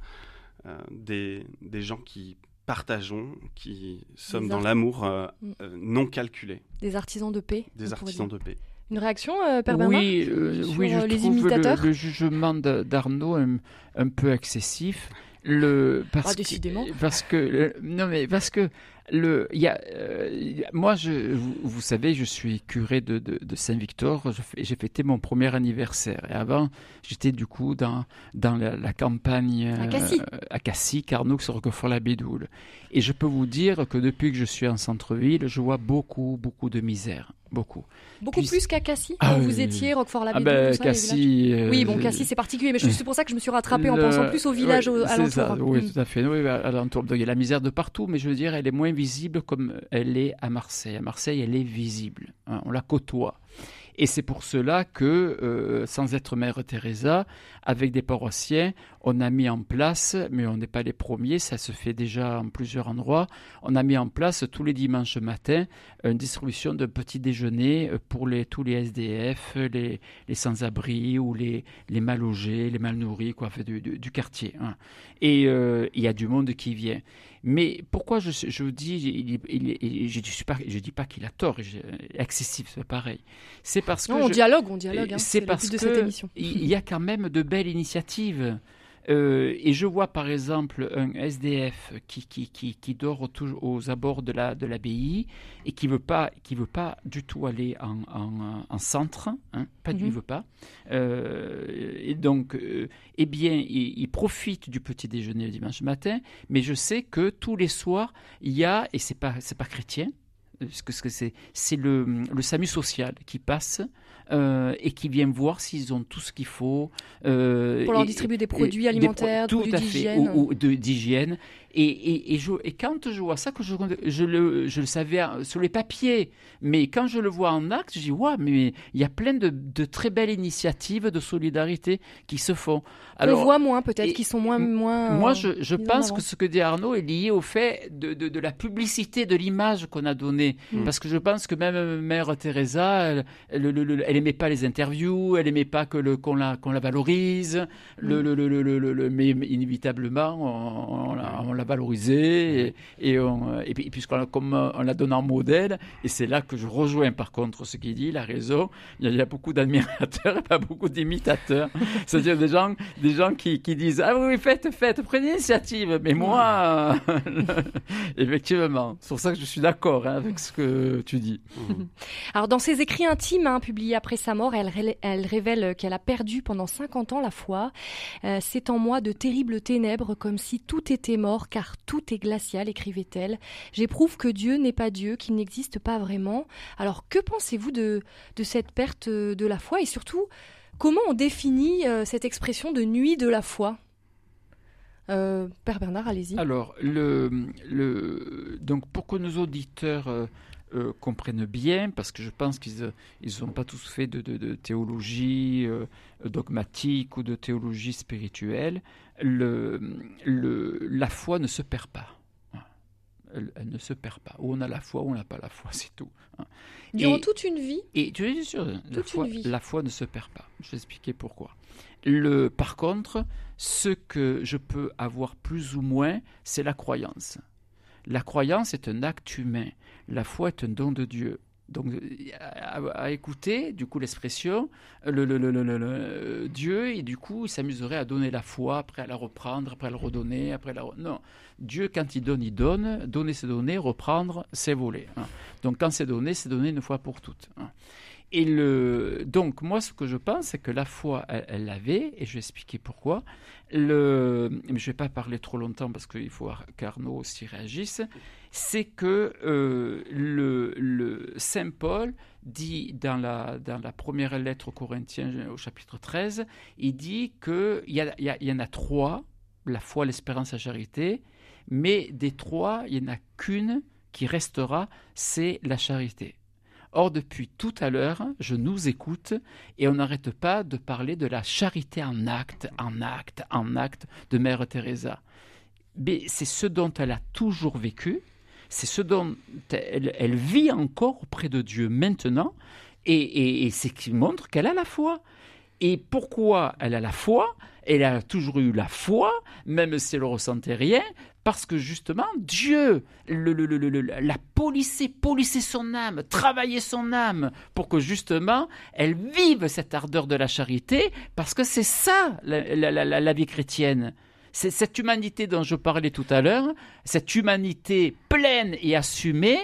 euh, des, des gens qui partageons, qui sommes dans l'amour mm. non calculé. Des artisans de paix. Des artisans de paix. Une réaction, Père Bernard Oui, oui je les trouve imitateurs le, jugement d'Arnaud un, peu excessif. Le, parce ah, décidément. Que, parce que, non mais parce que le, y a, euh, moi, je, vous, savez, je suis curé de, de, Saint-Victor. J'ai fêté mon premier anniversaire. Et avant, j'étais du coup dans, dans la, campagne à Cassis, euh, à Cassis Carnoux, la bédoule Et je peux vous dire que depuis que je suis en centre-ville, je vois beaucoup, beaucoup de misère beaucoup. Beaucoup plus qu'à Cassis, ah, quand vous étiez roquefort la ah ben, Cassis, euh, Oui, bon, Cassis c'est particulier, mais c'est pour ça que je me suis rattrapé en pensant plus au village oui, alentour. oui, mm. tout à fait. Oui, alentour. Il y a la misère de partout, mais je veux dire, elle est moins visible comme elle est à Marseille. À Marseille, elle est visible. Hein, on la côtoie. Et c'est pour cela que, euh, sans être Mère Teresa, avec des paroissiens, on a mis en place, mais on n'est pas les premiers, ça se fait déjà en plusieurs endroits, on a mis en place tous les dimanches matins une distribution de petits déjeuners euh, pour les, tous les SDF, les, les sans-abri ou les, les mal logés, les mal nourris quoi, fait, du, du, quartier. Hein. Et euh, il y a du monde qui vient. Mais pourquoi je, je vous dis, je ne dis pas, je dis pas qu'il a tort, excessif, c'est pareil. C'est parce que on dialogue, on dialogue. Hein, c'est parce qu'il y a quand même de belles initiatives. Euh, et je vois par exemple un SDF qui, qui, qui, qui dort aux abords de la de l'abbaye et qui veut pas qui veut pas du tout aller en, en, centre, hein, pas du, il mhm. veut pas. Euh, et donc, euh, eh bien, il, il, profite du petit déjeuner le dimanche matin, mais je sais que tous les soirs il y a et c'est pas c'est pas chrétien, parce que c'est c'est le, le SAMU social qui passe euh, et qui viennent voir s'ils ont tout ce qu'il faut. Euh, pour leur distribuer des produits alimentaires, tout à fait, ou, d'hygiène. Et, et, et, je, et, quand je vois ça, que je, je, le, je le savais sur les papiers, mais quand je le vois en acte, je dis, waouh, mais il y a plein de, de, très belles initiatives de solidarité qui se font. Alors, On voit moins peut-être, qui sont moins... moins moi, je, je pense que ce que dit Arnaud est lié au fait de, de, de la publicité de l'image qu'on a donnée. Mm. Parce que je pense que même Mère Teresa, elle, elle aimait pas les interviews, elle aimait pas que le qu'on la qu'on la valorise, le, mm. le, le, le, mais inévitablement on, on l'a valorisé et, et, on, et puis puisqu'on comme on la donne en modèle et c'est là que je rejoins par contre ce qu'il dit, il a raison, il y a, beaucoup d'admirateurs et pas beaucoup d'imitateurs, c'est-à-dire des gens des gens qui, qui disent ah oui faites faites prenez l'initiative, mais moi effectivement, c'est pour ça que je suis d'accord hein, avec ce que tu dis. Alors dans ses écrits intimes hein, publiés après sa mort, elle, révèle qu'elle a perdu pendant 50 ans la foi. Euh, c'est en moi de terribles ténèbres, comme si tout était mort, car tout est glacial, écrivait-elle. J'éprouve que Dieu n'est pas Dieu, qu'il n'existe pas vraiment. Alors que pensez-vous de, de cette perte de la foi? Et surtout, comment on définit euh, cette expression de nuit de la foi? Euh, Père Bernard, allez-y. Alors, le, le, donc pour que nos auditeurs euh, comprennent bien, parce que je pense qu'ils n'ont pas tous fait de, théologie euh, dogmatique ou de théologie spirituelle, le, le, la foi ne se perd pas. Elle, ne se perd pas. Ou on a la foi ou on n'a pas la foi, c'est tout. Hein. Durant toute une vie Et tu es sûr, la foi, la foi ne se perd pas. Je vais expliquer pourquoi. Le, par contre, ce que je peux avoir plus ou moins, c'est la croyance. La croyance est un acte humain. La foi est un don de Dieu. Donc, à, écouter, du coup, l'expression, le, le, le, Dieu, et du coup, il s'amuserait à donner la foi, après à la reprendre, après à la redonner, après la... Non. Dieu, quand il donne, il donne. Donner, c'est donner. Reprendre, c'est voler. Hein. Donc, quand c'est donné, c'est donné une fois pour toutes. Hein. Et le, donc, moi, ce que je pense, c'est que la foi, elle l'avait, et je vais expliquer pourquoi. Le, je ne vais pas parler trop longtemps parce qu'il faut qu'Arnaud aussi réagisse. C'est que euh, le, Saint Paul dit dans la, dans la première lettre aux Corinthiens au chapitre 13, il dit qu'il y, y, y en a trois, la foi, l'espérance, la charité, mais des trois, il n'y en a qu'une qui restera, c'est la charité. Or, depuis tout à l'heure, je nous écoute et on n'arrête pas de parler de la charité en acte, en acte, en acte de Mère Teresa. Mais c'est ce dont elle a toujours vécu, c'est ce dont elle, vit encore auprès de Dieu maintenant, et, et, c'est qui montre qu'elle a la foi. Et pourquoi elle a la foi? Elle a toujours eu la foi, même si elle ne ressentait rien, parce que justement, Dieu l'a polissé, polissé son âme, travaillé son âme, pour que justement, elle vive cette ardeur de la charité, parce que c'est ça la vie chrétienne. C'est cette humanité dont je parlais tout à l'heure, cette humanité pleine et assumée,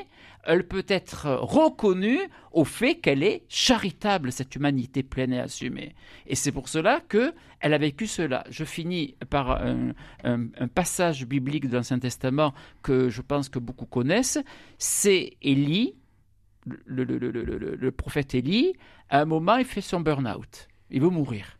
elle peut être reconnue au fait qu'elle est charitable, cette humanité pleine et assumée. Et c'est pour cela que elle a vécu cela. Je finis par un, passage biblique de l'Ancien Testament que je pense que beaucoup connaissent. C'est Élie, le, prophète Élie. À un moment, il fait son burn-out. Il veut mourir.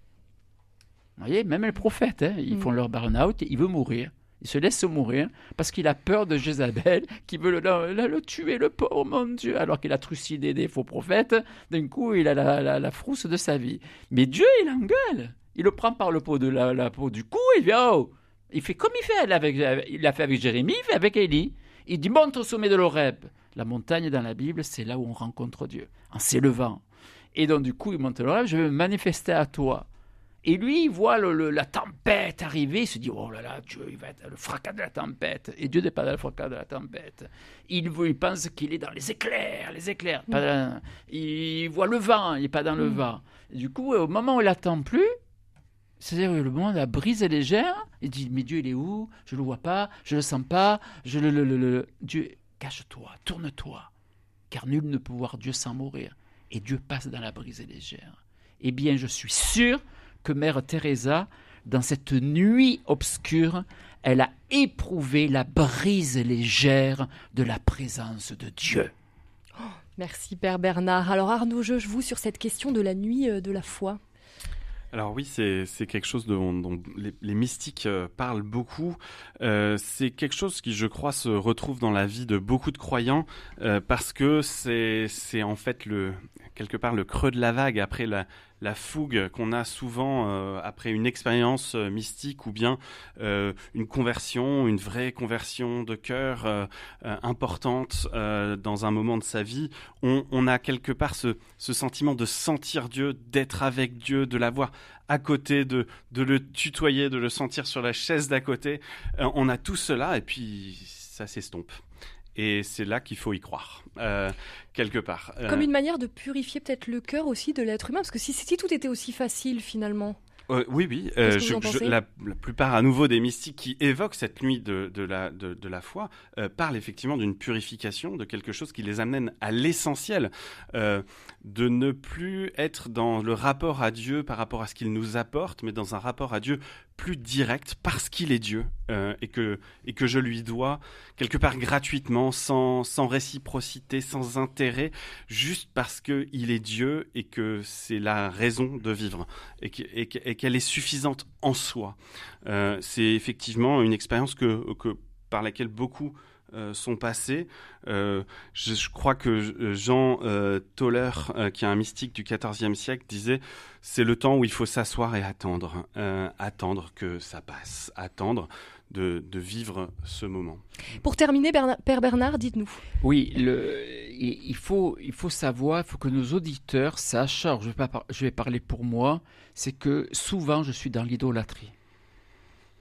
Vous voyez, même les prophètes, hein, ils mm. font leur burn-out, il veut mourir. Il se laisse mourir parce qu'il a peur de Jézabel qui veut le, tuer, le pauvre, mon Dieu, alors qu'il a trucidé des faux prophètes. D'un coup, il a la, frousse de sa vie. Mais Dieu, il engueule. Il le prend par le pot de la, peau du cou il vient, oh Il fait comme il fait avec, il l'a fait avec Jérémie, il fait avec Élie. Il dit monte au sommet de l'Oreb. La montagne dans la Bible, c'est là où on rencontre Dieu, en s'élevant. Et donc, du coup, il monte l'Oreb, je vais me manifester à toi. Et lui, il voit la tempête arriver, il se dit, oh là là, Dieu, il va être le fracas de la tempête. Et Dieu n'est pas dans le fracas de la tempête. Il, il pense qu'il est dans les éclairs, les éclairs. Il voit le vent, il n'est pas dans le vent. du coup, au moment où il n'attend plus, c'est-à-dire le moment de la brise est légère, il dit, mais Dieu, il est où? Je ne le vois pas, je ne le sens pas, je le... le, le Dieu, cache-toi, tourne-toi, car nul ne peut voir Dieu sans mourir. Et Dieu passe dans la brise légère. Eh bien, je suis sûr que Mère Teresa, dans cette nuit obscure, elle a éprouvé la brise légère de la présence de Dieu. Oh, merci Père Bernard. Alors Arnaud, je vous sur cette question de la nuit euh, de la foi. Alors oui, c'est quelque chose dont, les, mystiques euh, parlent beaucoup. Euh, c'est quelque chose qui, je crois, se retrouve dans la vie de beaucoup de croyants parce que c'est en fait le quelque part le creux de la vague après la, la fougue qu'on a souvent euh, après une expérience euh, mystique ou bien euh, une conversion, une vraie conversion de cœur importante dans un moment de sa vie, on, a quelque part ce, sentiment de sentir Dieu, d'être avec Dieu, de l'avoir à côté, de, de le tutoyer, de le sentir sur la chaise d'à côté. on a tout cela et puis ça s'estompe. Et c'est là qu'il faut y croire, euh, quelque part. Euh, Comme une manière de purifier peut-être le cœur aussi de l'être humain, parce que si, si tout était aussi facile finalement. Euh, oui, oui. la, plupart, à nouveau, des mystiques qui évoquent cette nuit de, de, la, de, de, la foi parlent effectivement d'une purification, de quelque chose qui les amène à l'essentiel, de ne plus être dans le rapport à Dieu par rapport à ce qu'il nous apporte, mais dans un rapport à Dieu plus direct parce qu'il est Dieu euh, et, que, et que je lui dois quelque part gratuitement, sans, sans réciprocité, sans intérêt, juste parce qu'il est Dieu et que c'est la raison de vivre et qu'elle est suffisante en soi. Euh, c'est effectivement une expérience que, que, par laquelle beaucoup euh, sont passés. Euh, je, crois que Jean euh, Toller, qui est un mystique du XIVe siècle, disait c'est le temps où il faut s'asseoir et attendre, attendre que ça passe, attendre de, vivre ce moment. Pour terminer, Père Bernard, dites-nous. Oui, le, il, faut, il faut savoir, il faut que nos auditeurs sachent, je vais, pas, je vais parler pour moi, c'est que souvent je suis dans l'idolâtrie.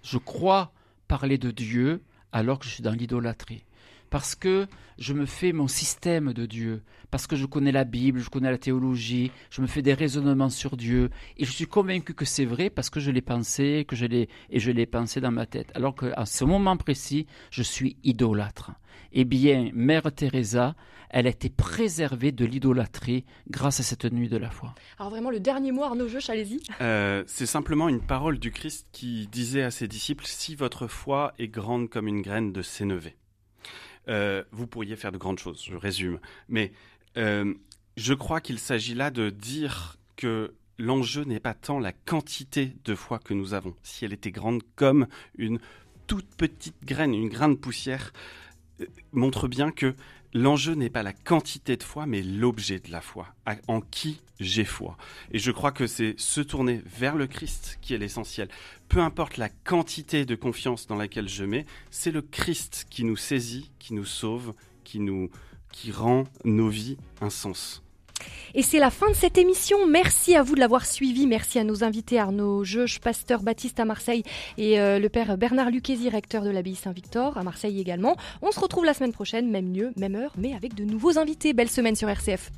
Je crois parler de Dieu, alors que je suis dans l'idolâtrie. Parce que je me fais mon système de Dieu, parce que je connais la Bible, je connais la théologie, je me fais des raisonnements sur Dieu, et je suis convaincu que c'est vrai parce que je l'ai pensé, que je l'ai et je l'ai pensé dans ma tête. Alors qu'à ce moment précis, je suis idolâtre. Eh bien, Mère Teresa, elle a été préservée de l'idolâtrie grâce à cette nuit de la foi. Alors vraiment, le dernier mot, Arnaud Joche, allez-y. Euh, c'est simplement une parole du Christ qui disait à ses disciples, si votre foi est grande comme une graine de sénévé, euh, vous pourriez faire de grandes choses, je résume. Mais euh, je crois qu'il s'agit là de dire que l'enjeu n'est pas tant la quantité de foi que nous avons. Si elle était grande comme une toute petite graine, une grain de poussière, montre bien que l'enjeu n'est pas la quantité de foi, mais l'objet de la foi, en qui j'ai foi. Et je crois que c'est se tourner vers le Christ qui est l'essentiel. Peu importe la quantité de confiance dans laquelle je mets, c'est le Christ qui nous saisit, qui nous sauve, qui nous qui rend nos vies un sens. Et c'est la fin de cette émission. Merci à vous de l'avoir suivi. Merci à nos invités Arnaud Jeuge, pasteur Baptiste à Marseille et euh, le père Bernard Lucchesi, recteur de l'abbaye Saint-Victor à Marseille également. On se retrouve la semaine prochaine, même lieu, même heure, mais avec de nouveaux invités. Belle semaine sur RCF.